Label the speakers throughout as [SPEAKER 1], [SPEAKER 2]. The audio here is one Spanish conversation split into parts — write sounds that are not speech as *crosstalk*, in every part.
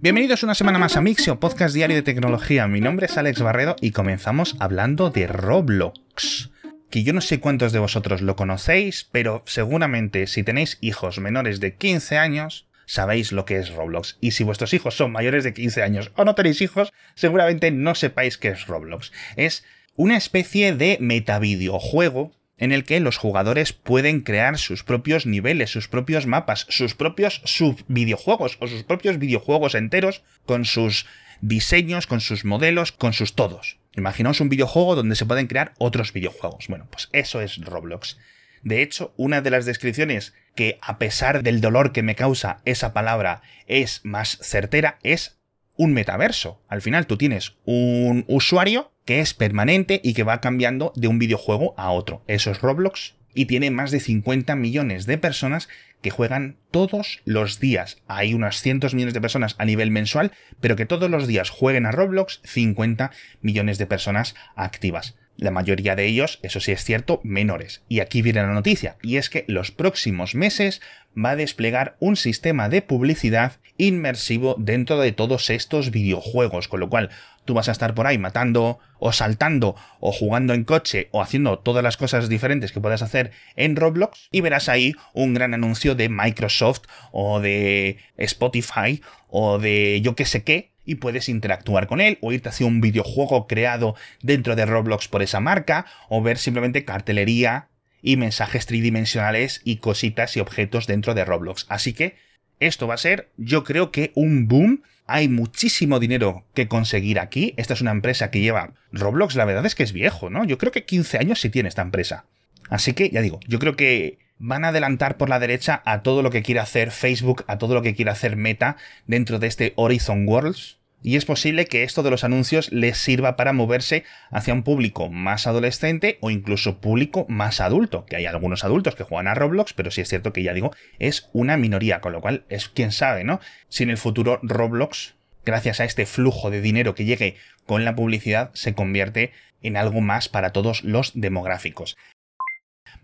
[SPEAKER 1] Bienvenidos una semana más a Mixio, podcast diario de tecnología. Mi nombre es Alex Barredo y comenzamos hablando de Roblox. Que yo no sé cuántos de vosotros lo conocéis, pero seguramente si tenéis hijos menores de 15 años, sabéis lo que es Roblox. Y si vuestros hijos son mayores de 15 años o no tenéis hijos, seguramente no sepáis qué es Roblox. Es una especie de metavideojuego en el que los jugadores pueden crear sus propios niveles, sus propios mapas, sus propios subvideojuegos o sus propios videojuegos enteros con sus diseños, con sus modelos, con sus todos. Imaginaos un videojuego donde se pueden crear otros videojuegos. Bueno, pues eso es Roblox. De hecho, una de las descripciones que, a pesar del dolor que me causa esa palabra, es más certera, es un metaverso. Al final tú tienes un usuario que es permanente y que va cambiando de un videojuego a otro. Eso es Roblox y tiene más de 50 millones de personas que juegan todos los días. Hay unas cientos millones de personas a nivel mensual, pero que todos los días jueguen a Roblox 50 millones de personas activas. La mayoría de ellos, eso sí es cierto, menores. Y aquí viene la noticia, y es que los próximos meses va a desplegar un sistema de publicidad inmersivo dentro de todos estos videojuegos, con lo cual tú vas a estar por ahí matando o saltando o jugando en coche o haciendo todas las cosas diferentes que puedas hacer en Roblox y verás ahí un gran anuncio de Microsoft o de Spotify o de yo que sé qué y puedes interactuar con él o irte hacia un videojuego creado dentro de Roblox por esa marca o ver simplemente cartelería y mensajes tridimensionales y cositas y objetos dentro de Roblox. Así que esto va a ser, yo creo que un boom. Hay muchísimo dinero que conseguir aquí. Esta es una empresa que lleva Roblox, la verdad es que es viejo, ¿no? Yo creo que 15 años sí tiene esta empresa. Así que, ya digo, yo creo que van a adelantar por la derecha a todo lo que quiere hacer Facebook, a todo lo que quiere hacer Meta dentro de este Horizon Worlds, y es posible que esto de los anuncios les sirva para moverse hacia un público más adolescente o incluso público más adulto, que hay algunos adultos que juegan a Roblox, pero sí es cierto que ya digo, es una minoría, con lo cual es quién sabe, ¿no? Si en el futuro Roblox, gracias a este flujo de dinero que llegue con la publicidad, se convierte en algo más para todos los demográficos.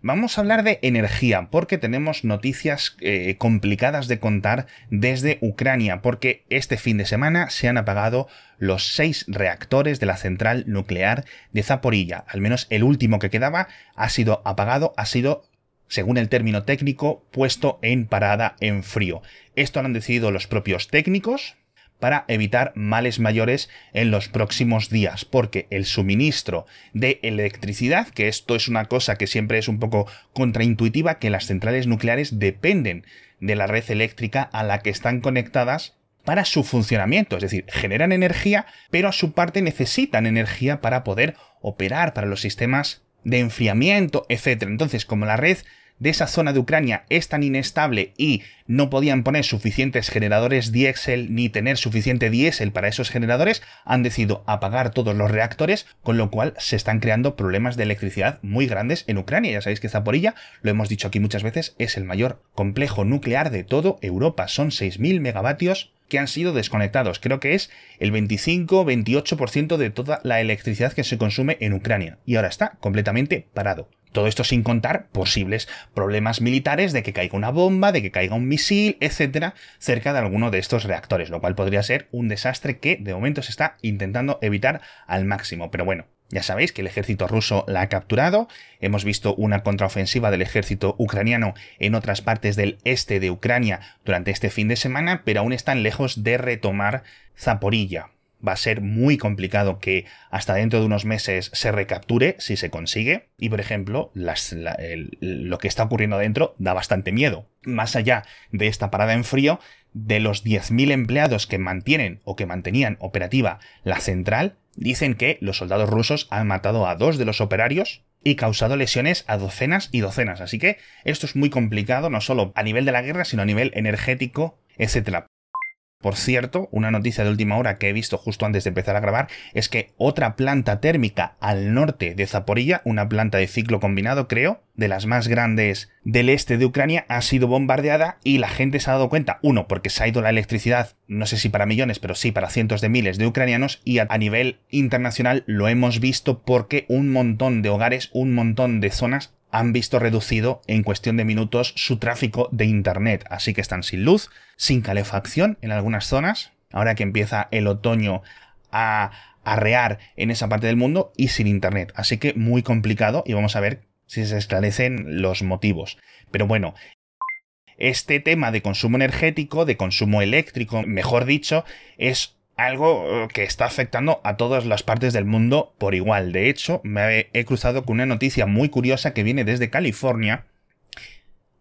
[SPEAKER 1] Vamos a hablar de energía, porque tenemos noticias eh, complicadas de contar desde Ucrania, porque este fin de semana se han apagado los seis reactores de la central nuclear de Zaporilla. Al menos el último que quedaba ha sido apagado, ha sido según el término técnico, puesto en parada en frío. Esto lo han decidido los propios técnicos, para evitar males mayores en los próximos días, porque el suministro de electricidad, que esto es una cosa que siempre es un poco contraintuitiva, que las centrales nucleares dependen de la red eléctrica a la que están conectadas para su funcionamiento, es decir, generan energía, pero a su parte necesitan energía para poder operar para los sistemas de enfriamiento, etc. Entonces, como la red de esa zona de Ucrania es tan inestable y no podían poner suficientes generadores diésel ni tener suficiente diésel para esos generadores, han decidido apagar todos los reactores, con lo cual se están creando problemas de electricidad muy grandes en Ucrania. Ya sabéis que Zaporilla, lo hemos dicho aquí muchas veces, es el mayor complejo nuclear de todo Europa. Son 6.000 megavatios que han sido desconectados. Creo que es el 25-28% de toda la electricidad que se consume en Ucrania. Y ahora está completamente parado. Todo esto sin contar posibles problemas militares de que caiga una bomba, de que caiga un misil, etcétera, cerca de alguno de estos reactores, lo cual podría ser un desastre que de momento se está intentando evitar al máximo. Pero bueno, ya sabéis que el ejército ruso la ha capturado, hemos visto una contraofensiva del ejército ucraniano en otras partes del este de Ucrania durante este fin de semana, pero aún están lejos de retomar Zaporilla va a ser muy complicado que hasta dentro de unos meses se recapture si se consigue. Y por ejemplo, lo que está ocurriendo dentro da bastante miedo. Más allá de esta parada en frío, de los 10.000 empleados que mantienen o que mantenían operativa la central, dicen que los soldados rusos han matado a dos de los operarios y causado lesiones a docenas y docenas. Así que esto es muy complicado, no solo a nivel de la guerra, sino a nivel energético, etc. Por cierto, una noticia de última hora que he visto justo antes de empezar a grabar es que otra planta térmica al norte de Zaporilla, una planta de ciclo combinado creo, de las más grandes del este de Ucrania, ha sido bombardeada y la gente se ha dado cuenta, uno, porque se ha ido la electricidad, no sé si para millones, pero sí para cientos de miles de ucranianos y a, nivel internacional lo hemos visto porque un montón de hogares, un montón de zonas han visto reducido en cuestión de minutos su tráfico de Internet, así que están sin luz, sin calefacción en algunas zonas, ahora que empieza el otoño a arrear en esa parte del mundo y sin internet. Así que muy complicado y vamos a ver si se esclarecen los motivos. Pero bueno, este tema de consumo energético, de consumo eléctrico, mejor dicho, es algo eh, que está afectando a todas las partes del mundo por igual. De hecho, me he cruzado con una noticia muy curiosa que viene desde California.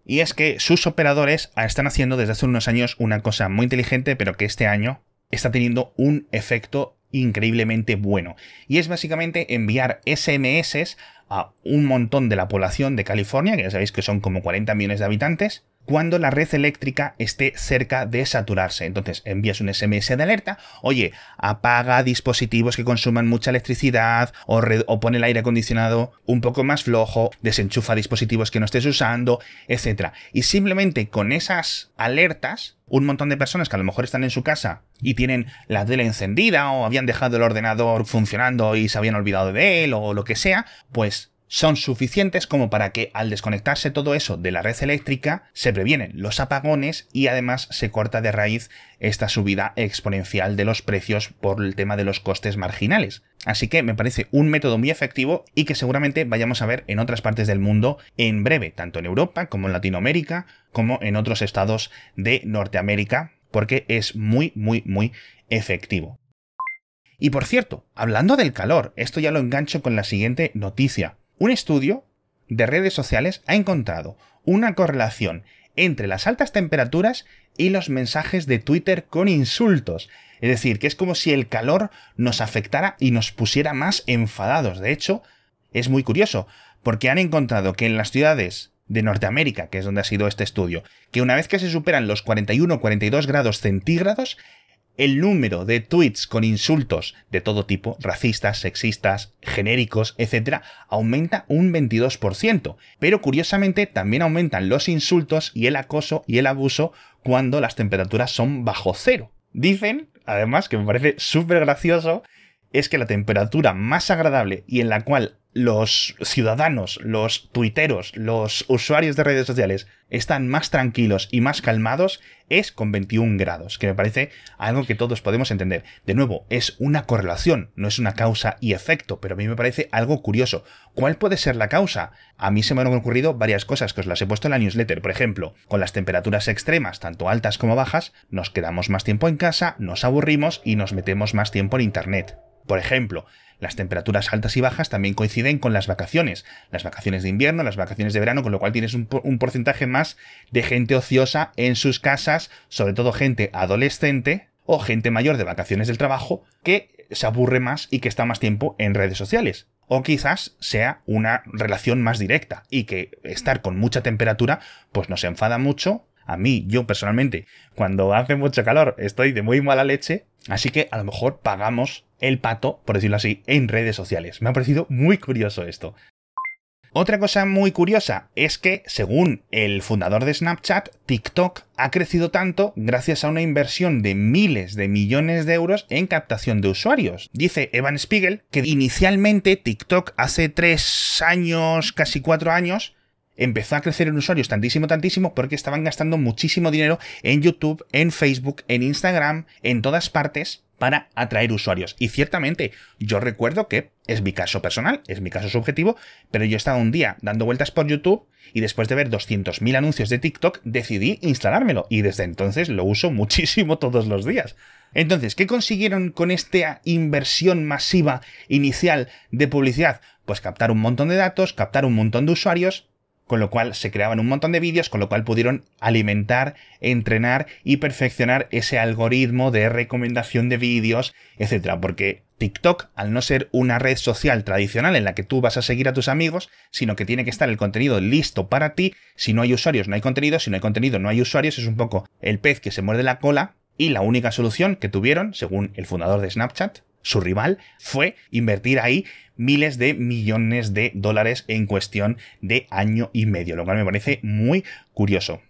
[SPEAKER 1] Y es que sus operadores están haciendo desde hace unos años una cosa muy inteligente, pero que este año está teniendo un efecto increíblemente bueno. Y es básicamente enviar SMS a un montón de la población de California, que ya sabéis que son como 40 millones de habitantes, cuando la red eléctrica esté cerca de saturarse. Entonces envías un SMS de alerta, oye, apaga dispositivos que consuman mucha electricidad o, pone el aire acondicionado un poco más flojo, desenchufa dispositivos que no estés usando, etc. Y simplemente con esas alertas, un montón de personas que a lo mejor están en su casa y tienen la tele encendida o habían dejado el ordenador funcionando y se habían olvidado de él o lo que sea, pues son suficientes como para que al desconectarse todo eso de la red eléctrica se previenen los apagones y además se corta de raíz esta subida exponencial de los precios por el tema de los costes marginales. Así que me parece un método muy efectivo y que seguramente vayamos a ver en otras partes del mundo en breve, tanto en Europa como en Latinoamérica, como en otros estados de Norteamérica, porque es muy, muy, muy efectivo. Y por cierto, hablando del calor, esto ya lo engancho con la siguiente noticia. Un estudio de redes sociales ha encontrado una correlación entre las altas temperaturas y los mensajes de Twitter con insultos. Es decir, que es como si el calor nos afectara y nos pusiera más enfadados. De hecho, es muy curioso, porque han encontrado que en las ciudades de Norteamérica, que es donde ha sido este estudio, que una vez que se superan los 41 42 grados centígrados, el número de tweets con insultos de todo tipo, racistas, sexistas, genéricos, etc., aumenta un 22%. Pero curiosamente también aumentan los insultos y el acoso y el abuso cuando las temperaturas son bajo cero. Dicen, además, que me parece súper gracioso, es que la temperatura más agradable y en la cual los ciudadanos, los tuiteros, los usuarios de redes sociales están más tranquilos y más calmados es con 21 grados, que me parece algo que todos podemos entender. De nuevo, es una correlación, no es una causa y efecto, pero a mí me parece algo curioso. ¿Cuál puede ser la causa? A mí se me han ocurrido varias cosas que os las he puesto en la newsletter. Por ejemplo, con las temperaturas extremas, tanto altas como bajas, nos quedamos más tiempo en casa, nos aburrimos y nos metemos más tiempo en Internet. Por ejemplo, las temperaturas altas y bajas también coinciden con las vacaciones, las vacaciones de invierno, las vacaciones de verano, con lo cual tienes un, porcentaje más de gente ociosa en sus casas, sobre todo gente adolescente o gente mayor de vacaciones del trabajo que se aburre más y que está más tiempo en redes sociales. O quizás sea una relación más directa y que estar con mucha temperatura pues nos enfada mucho a mí, yo personalmente, cuando hace mucho calor estoy de muy mala leche, así que a lo mejor pagamos el pato, por decirlo así, en redes sociales. Me ha parecido muy curioso esto. Otra cosa muy curiosa es que, según el fundador de Snapchat, TikTok ha crecido tanto gracias a una inversión de miles de millones de euros en captación de usuarios. Dice Evan Spiegel que inicialmente TikTok hace tres años, casi cuatro años, empezó a crecer en usuarios tantísimo, tantísimo, porque estaban gastando muchísimo dinero en YouTube, en Facebook, en Instagram, en todas partes para atraer usuarios. Y ciertamente, yo recuerdo que es mi caso personal, es mi caso subjetivo, pero yo estaba un día dando vueltas por YouTube y después de ver 200.000 anuncios de TikTok decidí instalármelo y desde entonces lo uso *laughs* muchísimo todos los días. Entonces, ¿qué consiguieron con esta inversión masiva inicial de publicidad? Pues captar un montón de datos, captar un montón de usuarios con lo cual se creaban un montón de vídeos, con lo cual pudieron alimentar, entrenar y perfeccionar ese algoritmo de recomendación de vídeos, etcétera, porque TikTok, al no ser una red social tradicional en la que tú vas a seguir a tus amigos, sino que tiene que estar el contenido listo para ti, si no hay usuarios no hay contenido, si no hay contenido no hay usuarios, es un poco el pez que se muerde la cola, y la única solución que tuvieron, según el fundador de Snapchat, su rival, fue invertir ahí miles de millones de dólares en cuestión de año y medio, lo cual me parece muy curioso.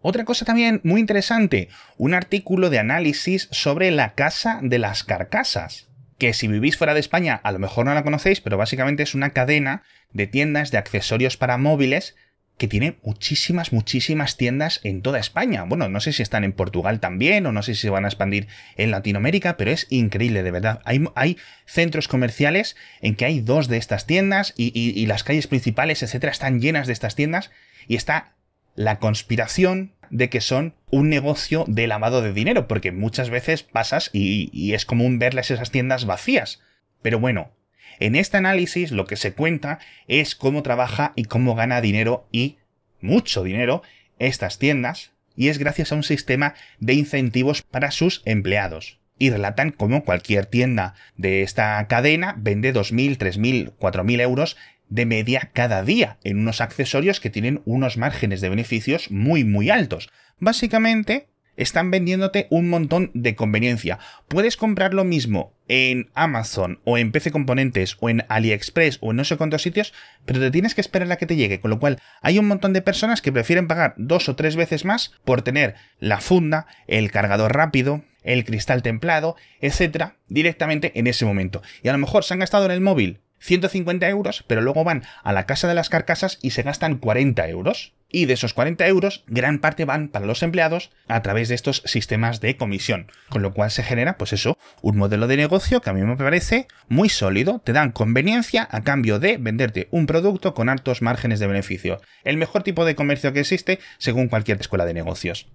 [SPEAKER 1] Otra cosa también muy interesante, un artículo de análisis sobre la casa de las carcasas, que si vivís fuera de España a lo mejor no la conocéis, pero básicamente es una cadena de tiendas de accesorios para móviles que tiene muchísimas, muchísimas tiendas en toda España. Bueno, no sé si están en Portugal también o no sé si se van a expandir en Latinoamérica, pero es increíble, de verdad. Hay, centros comerciales en que hay dos de estas tiendas y, y las calles principales, etcétera, están llenas de estas tiendas y está la conspiración de que son un negocio de lavado de dinero, porque muchas veces pasas y, y es común verles esas tiendas vacías. Pero bueno, en este análisis lo que se cuenta es cómo trabaja y cómo gana dinero y mucho dinero estas tiendas, y es gracias a un sistema de incentivos para sus empleados. Y relatan cómo cualquier tienda de esta cadena vende 2.000, 3.000, 4.000 euros de media cada día en unos accesorios que tienen unos márgenes de beneficios muy muy altos. Básicamente están vendiéndote un montón de conveniencia. Puedes comprar lo mismo en Amazon o en PC Componentes o en AliExpress o en no sé cuántos sitios, pero te tienes que esperar a que te llegue, con lo cual hay un montón de personas que prefieren pagar dos o tres veces más por tener la funda, el cargador rápido, el cristal templado, etcétera, directamente en ese momento. Y a lo mejor se han gastado en el móvil 150 euros, pero luego van a la casa de las carcasas y se gastan 40 euros. Y de esos 40 euros, gran parte van para los empleados a través de estos sistemas de comisión. Con lo cual se genera, pues eso, un modelo de negocio que a mí me parece muy sólido. Te dan conveniencia a cambio de venderte un producto con altos márgenes de beneficio. El mejor tipo de comercio que existe según cualquier escuela de negocios.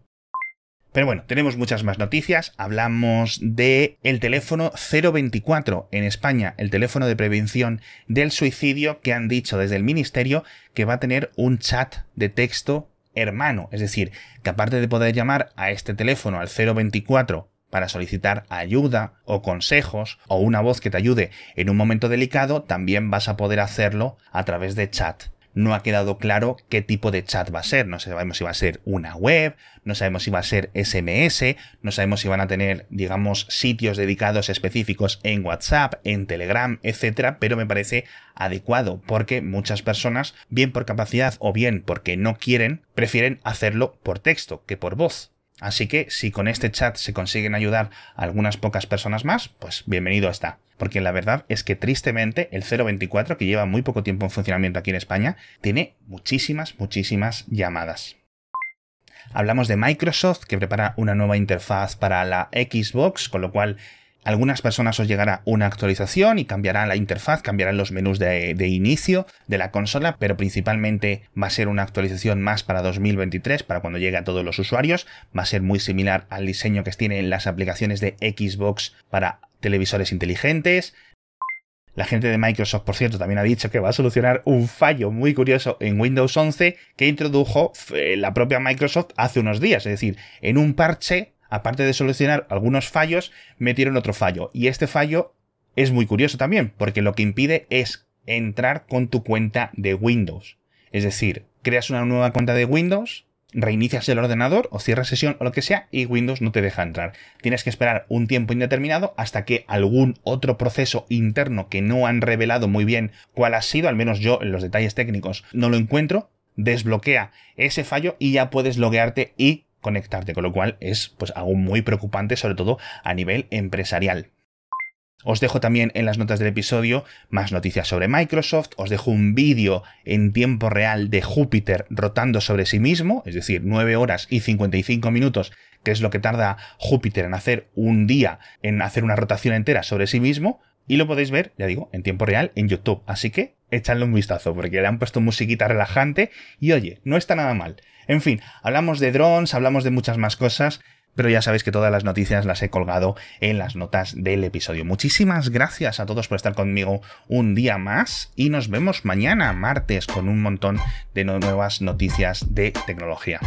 [SPEAKER 1] Pero bueno, tenemos muchas más noticias. Hablamos de el teléfono 024 en España, el teléfono de prevención del suicidio que han dicho desde el ministerio que va a tener un chat de texto hermano, es decir, que aparte de poder llamar a este teléfono al 024 para solicitar ayuda o consejos o una voz que te ayude en un momento delicado, también vas a poder hacerlo a través de chat no ha quedado claro qué tipo de chat va a ser. No sabemos si va a ser una web, no sabemos si va a ser SMS, no sabemos si van a tener, digamos, sitios dedicados específicos en WhatsApp, en Telegram, etcétera, pero me parece adecuado porque muchas personas, bien por capacidad o bien porque no quieren, prefieren hacerlo por texto que por voz. Así que si con este chat se consiguen ayudar a algunas pocas personas más, pues bienvenido está. Porque la verdad es que tristemente el 024, que lleva muy poco tiempo en funcionamiento aquí en España, tiene muchísimas, muchísimas llamadas. Hablamos de Microsoft, que prepara una nueva interfaz para la Xbox, con lo cual algunas personas os llegará una actualización y cambiará la interfaz, cambiarán los menús de, inicio de la consola, pero principalmente va a ser una actualización más para 2023, para cuando llegue a todos los usuarios. Va a ser muy similar al diseño que tienen las aplicaciones de Xbox para televisores inteligentes. La gente de Microsoft, por cierto, también ha dicho que va a solucionar un fallo muy curioso en Windows 11 que introdujo eh, la propia Microsoft hace unos días. Es decir, en un parche aparte de solucionar algunos fallos, metieron otro fallo. Y este fallo es muy curioso también, porque lo que impide es entrar con tu cuenta de Windows. Es decir, creas una nueva cuenta de Windows, reinicias el ordenador o cierras sesión o lo que sea y Windows no te deja entrar. Tienes que esperar un tiempo indeterminado hasta que algún otro proceso interno que no han revelado muy bien cuál ha sido, al menos yo en los detalles técnicos no lo encuentro, desbloquea ese fallo y ya puedes loguearte y conectarte, con lo cual es pues algo muy preocupante, sobre todo a nivel empresarial. Os dejo también en las notas del episodio más noticias sobre Microsoft, os dejo un vídeo en tiempo real de Júpiter rotando sobre sí mismo, es decir, 9 horas y 55 minutos, que es lo que tarda Júpiter en hacer un día, en hacer una rotación entera sobre sí mismo, y lo podéis ver, ya digo, en tiempo real en YouTube. Así que echadle un vistazo, porque le han puesto musiquita relajante y oye, no está nada mal. En fin, hablamos de drones, hablamos de muchas más cosas, pero ya sabéis que todas las noticias las he colgado en las notas del episodio. Muchísimas gracias a todos por estar conmigo un día más y nos vemos mañana, martes, con un montón de nuevas noticias de tecnología.